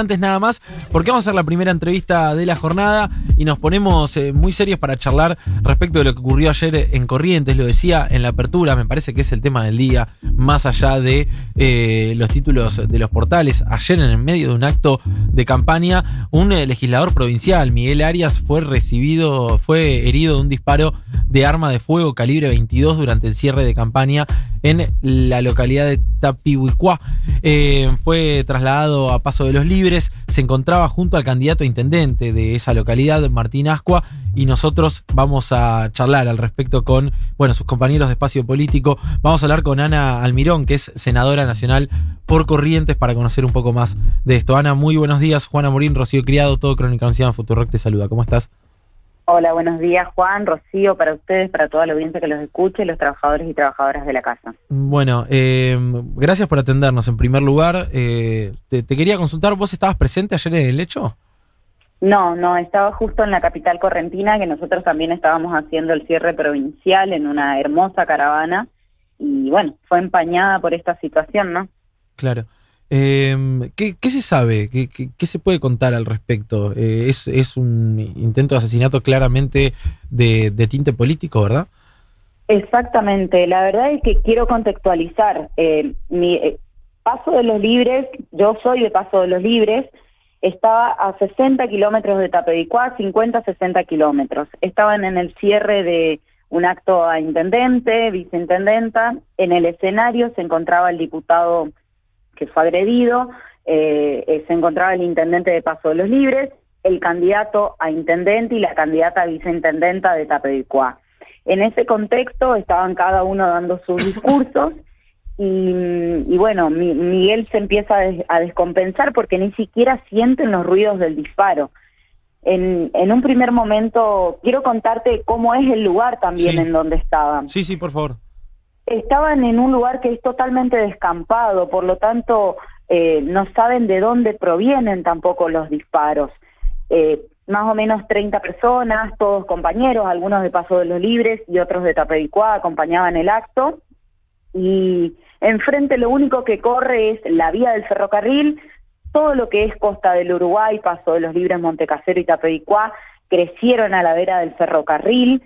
antes nada más, porque vamos a hacer la primera entrevista de la jornada y nos ponemos eh, muy serios para charlar respecto de lo que ocurrió ayer en Corrientes, lo decía en la apertura, me parece que es el tema del día, más allá de eh, los títulos de los portales. Ayer en medio de un acto de campaña, un eh, legislador provincial, Miguel Arias, fue recibido, fue herido de un disparo de arma de fuego calibre 22 durante el cierre de campaña en la localidad de Tapihuicua. fue trasladado a Paso de los Libres se encontraba junto al candidato a intendente de esa localidad, Martín Ascua, y nosotros vamos a charlar al respecto con, bueno, sus compañeros de espacio político. Vamos a hablar con Ana Almirón, que es senadora nacional por Corrientes, para conocer un poco más de esto. Ana, muy buenos días. Juana Morín, Rocío Criado, todo Crónica Anunciada Futurock te saluda. ¿Cómo estás? Hola, buenos días Juan, Rocío, para ustedes, para toda la audiencia que los escuche, los trabajadores y trabajadoras de la casa. Bueno, eh, gracias por atendernos en primer lugar. Eh, te, quería consultar, ¿vos estabas presente ayer en el hecho? No, no, estaba justo en la capital correntina, que nosotros también estábamos haciendo el cierre provincial en una hermosa caravana y bueno, fue empañada por esta situación, ¿no? Claro. Eh, ¿qué, se sabe? ¿Qué, ¿Qué, se puede contar al respecto? Eh, es, un intento de asesinato claramente de, de, tinte político, ¿verdad? Exactamente. La verdad es que quiero contextualizar. Eh, mi eh, Paso de los Libres, yo soy de Paso de los Libres, estaba a 60 kilómetros de Tapedicuá, 50, 60 kilómetros. Estaban en el cierre de un acto a intendente, viceintendenta. En el escenario se encontraba el diputado que fue agredido, eh, eh, se encontraba el intendente de Paso de los Libres, el candidato a intendente y la candidata a viceintendenta de Tapevicuá. En ese contexto estaban cada uno dando sus discursos y, bueno, Miguel se empieza a, descompensar porque ni siquiera sienten los ruidos del disparo. En, un primer momento, quiero contarte cómo es el lugar también en donde estaban. Sí, sí, por favor estaban en un lugar que es totalmente descampado, por lo tanto eh, no saben de dónde provienen tampoco los disparos. Eh, más o menos 30 personas, todos compañeros, algunos de Paso de los Libres y otros de Tapedicuá acompañaban el acto. Y enfrente lo único que corre es la vía del ferrocarril, todo lo que es Costa del Uruguay, Paso de los Libres, Montecasero y Tapedicuá, crecieron a la vera del ferrocarril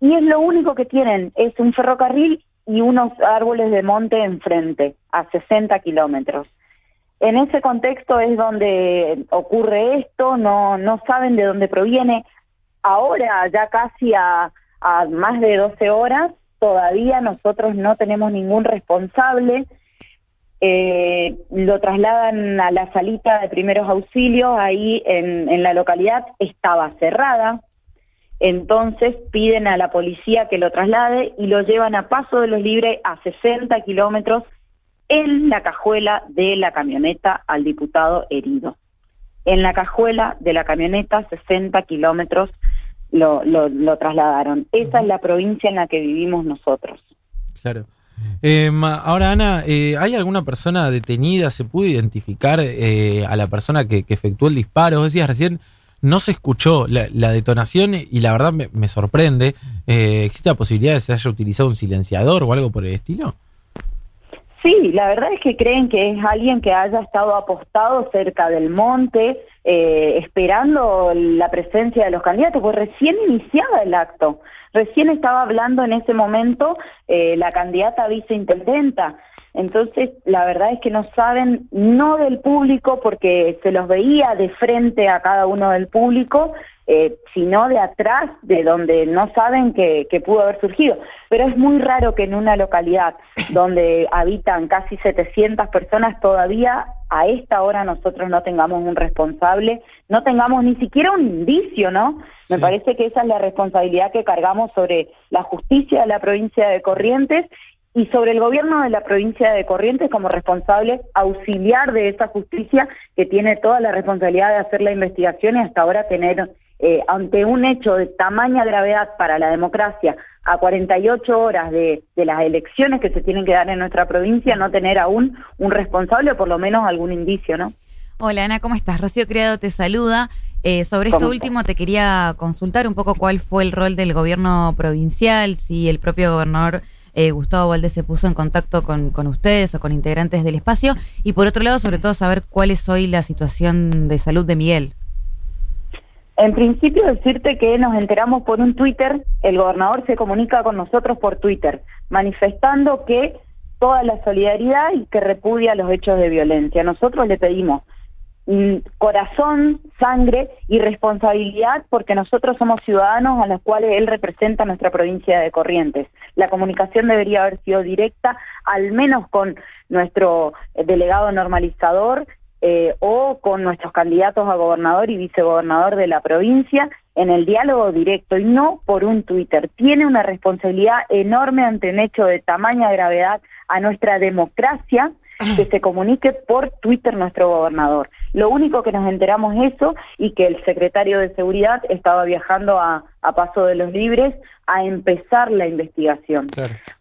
y es lo único que tienen, es un ferrocarril y unos árboles de monte enfrente, a 60 kilómetros. En ese contexto es donde ocurre esto, no, no saben de dónde proviene. Ahora, ya casi a, más de 12 horas, todavía nosotros no tenemos ningún responsable. Eh, lo trasladan a la salita de primeros auxilios, ahí en, en la localidad estaba cerrada, entonces piden a la policía que lo traslade y lo llevan a Paso de los Libres a 60 kilómetros en la cajuela de la camioneta al diputado herido. En la cajuela de la camioneta, 60 kilómetros lo, lo, trasladaron. Esa es la provincia en la que vivimos nosotros. Claro. Eh, ahora, Ana, eh, ¿hay alguna persona detenida? ¿Se pudo identificar eh, a la persona que, que efectuó el disparo? Vos decías recién no se escuchó la, detonación y la verdad me, sorprende. Eh, ¿Existe la posibilidad de que se haya utilizado un silenciador o algo por el estilo? Sí, la verdad es que creen que es alguien que haya estado apostado cerca del monte, eh, esperando la presencia de los candidatos, pues recién iniciaba el acto, recién estaba hablando en ese momento eh, la candidata viceintendenta. Entonces, la verdad es que no saben, no del público, porque se los veía de frente a cada uno del público, eh, sino de atrás, de donde no saben que, pudo haber surgido. Pero es muy raro que en una localidad donde habitan casi 700 personas todavía a esta hora nosotros no tengamos un responsable, no tengamos ni siquiera un indicio, ¿no? Me parece que esa es la responsabilidad que cargamos sobre la justicia de la provincia de Corrientes y sobre el gobierno de la provincia de Corrientes como responsable auxiliar de esa justicia que tiene toda la responsabilidad de hacer la investigación y hasta ahora tener eh, ante un hecho de tamaña gravedad para la democracia a 48 horas de, las elecciones que se tienen que dar en nuestra provincia, no tener aún un responsable o por lo menos algún indicio, ¿no? Hola Ana, ¿cómo estás? Rocío Criado te saluda. Eh, sobre esto último te quería consultar un poco cuál fue el rol del gobierno provincial, si el propio gobernador eh, Gustavo Valdés se puso en contacto con, con, ustedes o con integrantes del espacio. Y por otro lado, sobre todo, saber cuál es hoy la situación de salud de Miguel. En principio decirte que nos enteramos por un Twitter, el gobernador se comunica con nosotros por Twitter, manifestando que toda la solidaridad y que repudia los hechos de violencia. Nosotros le pedimos corazón, sangre y responsabilidad porque nosotros somos ciudadanos a los cuales él representa nuestra provincia de Corrientes. La comunicación debería haber sido directa, al menos con nuestro delegado normalizador eh, o con nuestros candidatos a gobernador y vicegobernador de la provincia en el diálogo directo y no por un Twitter. Tiene una responsabilidad enorme ante un hecho de tamaña gravedad a nuestra democracia que se comunique por Twitter nuestro gobernador. Lo único que nos enteramos es eso y que el secretario de Seguridad estaba viajando a, Paso de los Libres a empezar la investigación.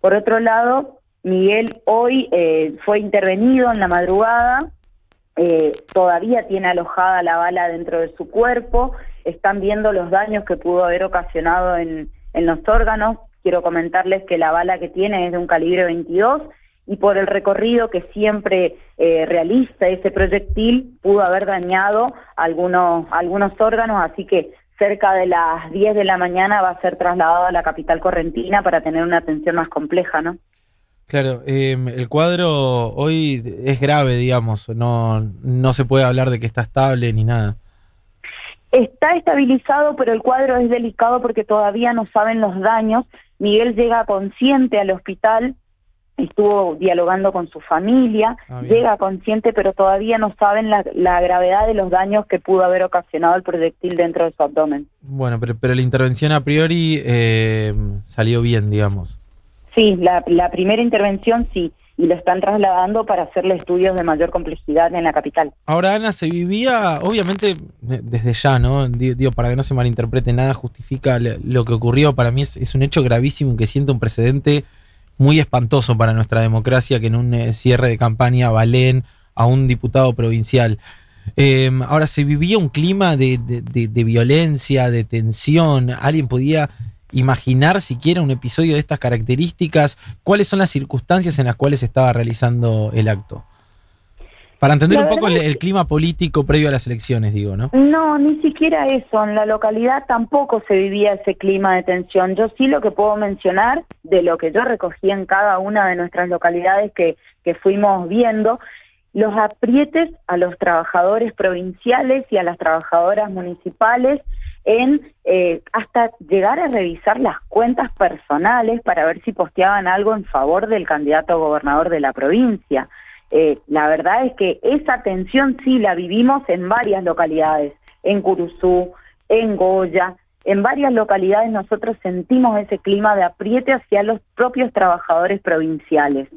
Por otro lado, Miguel hoy eh, fue intervenido en la madrugada eh, todavía tiene alojada la bala dentro de su cuerpo, están viendo los daños que pudo haber ocasionado en, los órganos. Quiero comentarles que la bala que tiene es de un calibre 22 y por el recorrido que siempre eh, realiza ese proyectil pudo haber dañado algunos, algunos órganos, así que cerca de las 10 de la mañana va a ser trasladado a la capital correntina para tener una atención más compleja, ¿no? Claro, em, el cuadro hoy es grave, digamos, no, no se puede hablar de que está estable ni nada. Está estabilizado, pero el cuadro es delicado porque todavía no saben los daños. Miguel llega consciente al hospital, estuvo dialogando con su familia, ah, llega consciente, pero todavía no saben la, gravedad de los daños que pudo haber ocasionado el proyectil dentro de su abdomen. Bueno, pero, pero la intervención a priori eh, salió bien, digamos. Sí, la, primera intervención sí, y lo están trasladando para hacerle estudios de mayor complejidad en la capital. Ahora, Ana, se vivía, obviamente, desde ya, ¿no? Digo, para que no se malinterprete nada, justifica lo que ocurrió. Para mí es, un hecho gravísimo que siente un precedente muy espantoso para nuestra democracia que en un eh, cierre de campaña valen a un diputado provincial. Em, ahora, se vivía un clima de, de, violencia, de tensión. Alguien podía imaginar siquiera un episodio de estas características? ¿Cuáles son las circunstancias en las cuales se estaba realizando el acto? Para entender un poco el, clima político previo a las elecciones, digo, ¿no? No, ni siquiera eso. En la localidad tampoco se vivía ese clima de tensión. Yo sí lo que puedo mencionar de lo que yo recogí en cada una de nuestras localidades que, que fuimos viendo, los aprietes a los trabajadores provinciales y a las trabajadoras municipales en eh, hasta llegar a revisar las cuentas personales para ver si posteaban algo en favor del candidato a gobernador de la provincia. Eh, la verdad es que esa tensión sí la vivimos en varias localidades, en Curuzú, en Goya, en varias localidades nosotros sentimos ese clima de apriete hacia los propios trabajadores provinciales.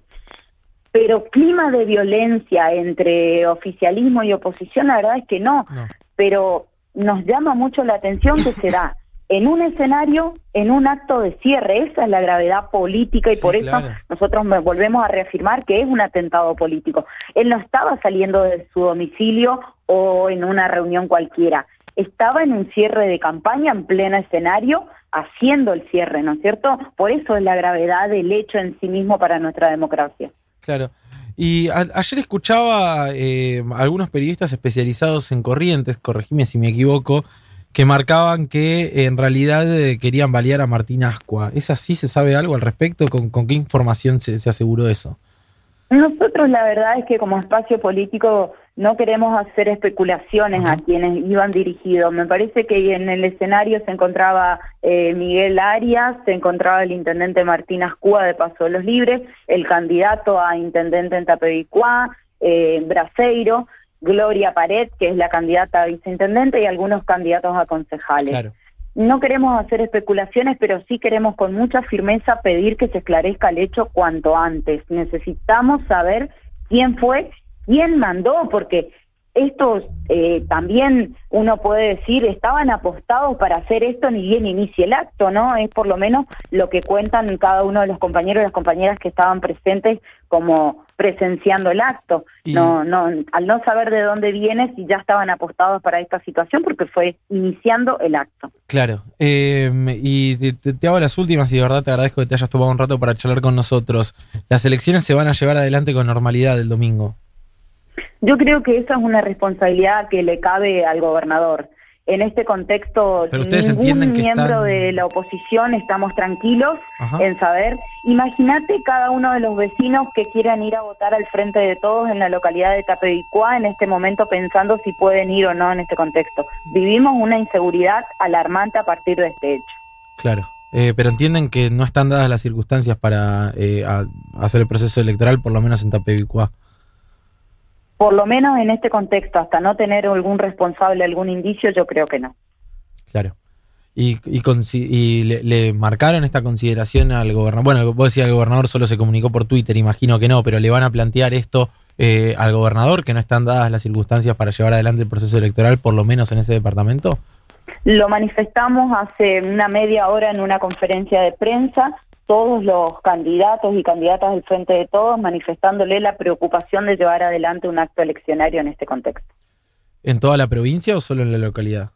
Pero clima de violencia entre oficialismo y oposición, la verdad es que no. no. Pero nos llama mucho la atención que se da en un escenario, en un acto de cierre. Esa es la gravedad política y por eso nosotros volvemos a reafirmar que es un atentado político. Él no estaba saliendo de su domicilio o en una reunión cualquiera. Estaba en un cierre de campaña en pleno escenario haciendo el cierre, ¿no es cierto? Por eso es la gravedad del hecho en sí mismo para nuestra democracia. Claro. Y ayer escuchaba eh, algunos periodistas especializados en corrientes, corregime si me equivoco, que marcaban que en realidad eh, querían balear a Martín Ascua. ¿Es así? ¿Se sabe algo al respecto? ¿Con, qué información se, se aseguró eso? Nosotros la verdad es que como espacio político no queremos hacer especulaciones a quienes iban dirigidos. Me parece que en el escenario se encontraba eh, Miguel Arias, se encontraba el intendente Martín Ascúa de Paso de los Libres, el candidato a intendente en Tapevicuá, eh, Braseiro, Gloria Pared, que es la candidata a viceintendente, y algunos candidatos a concejales. No queremos hacer especulaciones, pero sí queremos con mucha firmeza pedir que se esclarezca el hecho cuanto antes. Necesitamos saber quién fue quién mandó, porque estos eh, también uno puede decir estaban apostados para hacer esto ni bien inicie el acto, ¿no? Es por lo menos lo que cuentan cada uno de los compañeros y las compañeras que estaban presentes como presenciando el acto. No, no, al no saber de dónde viene, si ya estaban apostados para esta situación, porque fue iniciando el acto. Claro. Eh, y te, te, hago las últimas y de verdad te agradezco que te hayas tomado un rato para charlar con nosotros. Las elecciones se van a llevar adelante con normalidad el domingo. Yo creo que esa es una responsabilidad que le cabe al gobernador. En este contexto, ningún miembro de la oposición estamos tranquilos en saber. Imagínate cada uno de los vecinos que quieran ir a votar al frente de todos en la localidad de Tapevicuá en este momento pensando si pueden ir o no en este contexto. Vivimos una inseguridad alarmante a partir de este hecho. Claro. Eh, pero entienden que no están dadas las circunstancias para eh, hacer el proceso electoral, por lo menos en Tapevicuá por lo menos en este contexto, hasta no tener algún responsable, algún indicio, yo creo que no. Claro. ¿Y, y, le, marcaron esta consideración al gobernador? Bueno, vos decías, el gobernador solo se comunicó por Twitter, imagino que no, pero le van a plantear esto eh, al gobernador, que no están dadas las circunstancias para llevar adelante el proceso electoral, por lo menos en ese departamento. Lo manifestamos hace una media hora en una conferencia de prensa todos los candidatos y candidatas del Frente de Todos manifestándole la preocupación de llevar adelante un acto eleccionario en este contexto. ¿En toda la provincia o solo en la localidad?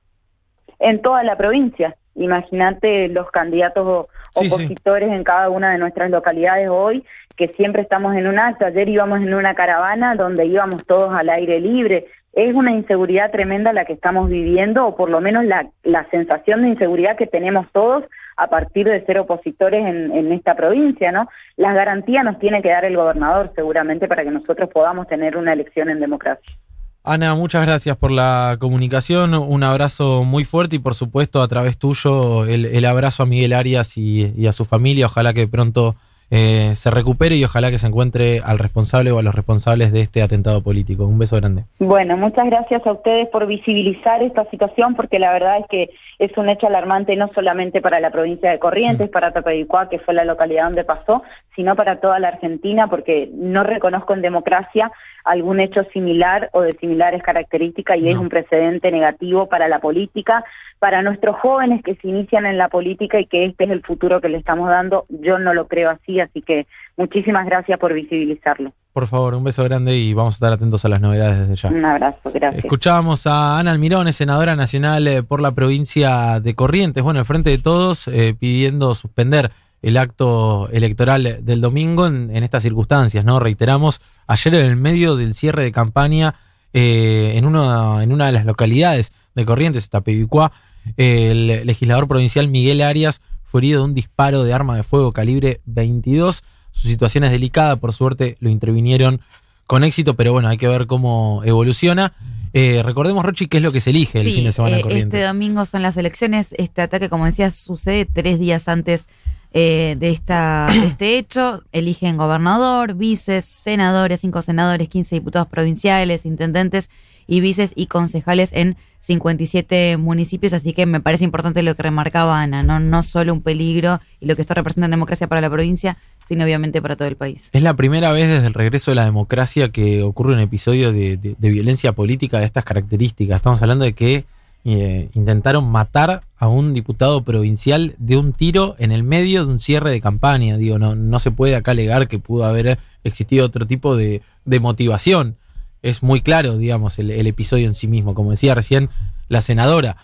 En toda la provincia. Imagínate los candidatos opositores en cada una de nuestras localidades hoy, que siempre estamos en un acto. Ayer íbamos en una caravana donde íbamos todos al aire libre. Es una inseguridad tremenda la que estamos viviendo, o por lo menos la, la sensación de inseguridad que tenemos todos a partir de ser opositores en, esta provincia, ¿no? Las garantías nos tiene que dar el gobernador seguramente para que nosotros podamos tener una elección en democracia. Ana, muchas gracias por la comunicación, un abrazo muy fuerte y por supuesto a través tuyo el, abrazo a Miguel Arias y, a su familia, ojalá que pronto eh, se recupere y ojalá que se encuentre al responsable o a los responsables de este atentado político. Un beso grande. Bueno, muchas gracias a ustedes por visibilizar esta situación porque la verdad es que es un hecho alarmante no solamente para la provincia de Corrientes, para Tapedicuá, que fue la localidad donde pasó, sino para toda la Argentina porque no reconozco en democracia algún hecho similar o de similares características y es un precedente negativo para la política, para nuestros jóvenes que se inician en la política y que este es el futuro que le estamos dando, yo no lo creo así, así que muchísimas gracias por visibilizarlo. Por favor, un beso grande y vamos a estar atentos a las novedades desde ya. Un abrazo, gracias. Escuchábamos a Ana Almirón, senadora nacional eh, por la provincia de Corrientes, bueno, el Frente de Todos, eh, pidiendo suspender el acto electoral del domingo en, estas circunstancias, ¿no? Reiteramos, ayer en el medio del cierre de campaña eh, en, una, en una de las localidades de Corrientes, Tapevicuá, el legislador provincial Miguel Arias fue herido de un disparo de arma de fuego calibre 22. Su situación es delicada, por suerte lo intervinieron con éxito, pero bueno, hay que ver cómo evoluciona. Eh, recordemos, Rochi, qué es lo que se elige el fin de semana eh, Este domingo son las elecciones. Este ataque, como decías, sucede tres días antes eh, de, esta, de este hecho. Eligen gobernador, vices, senadores, cinco senadores, 15 diputados provinciales, intendentes y vices y concejales en 57 municipios, así que me parece importante lo que remarcaba Ana, no, no solo un peligro y lo que esto representa en democracia para la provincia, sino obviamente para todo el país. Es la primera vez desde el regreso de la democracia que ocurre un episodio de, violencia política de estas características. Estamos hablando de que eh, intentaron matar a un diputado provincial de un tiro en el medio de un cierre de campaña. Digo, no, no se puede acá alegar que pudo haber existido otro tipo de, motivación es muy claro, digamos, el, episodio en sí mismo. Como decía recién la senadora,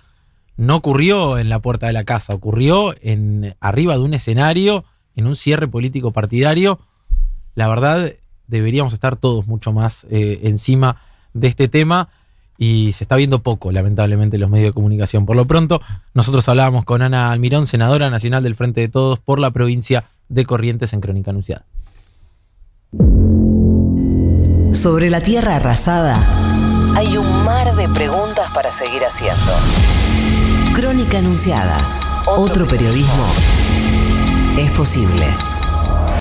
no ocurrió en la puerta de la casa, ocurrió en arriba de un escenario, en un cierre político partidario. La verdad, deberíamos estar todos mucho más eh, encima de este tema y se está viendo poco, lamentablemente, en los medios de comunicación. Por lo pronto, nosotros hablábamos con Ana Almirón, senadora nacional del Frente de Todos por la provincia de Corrientes en Crónica Anunciada. Sobre la tierra arrasada hay un mar de preguntas para seguir haciendo. Crónica Anunciada. Otro periodismo es posible.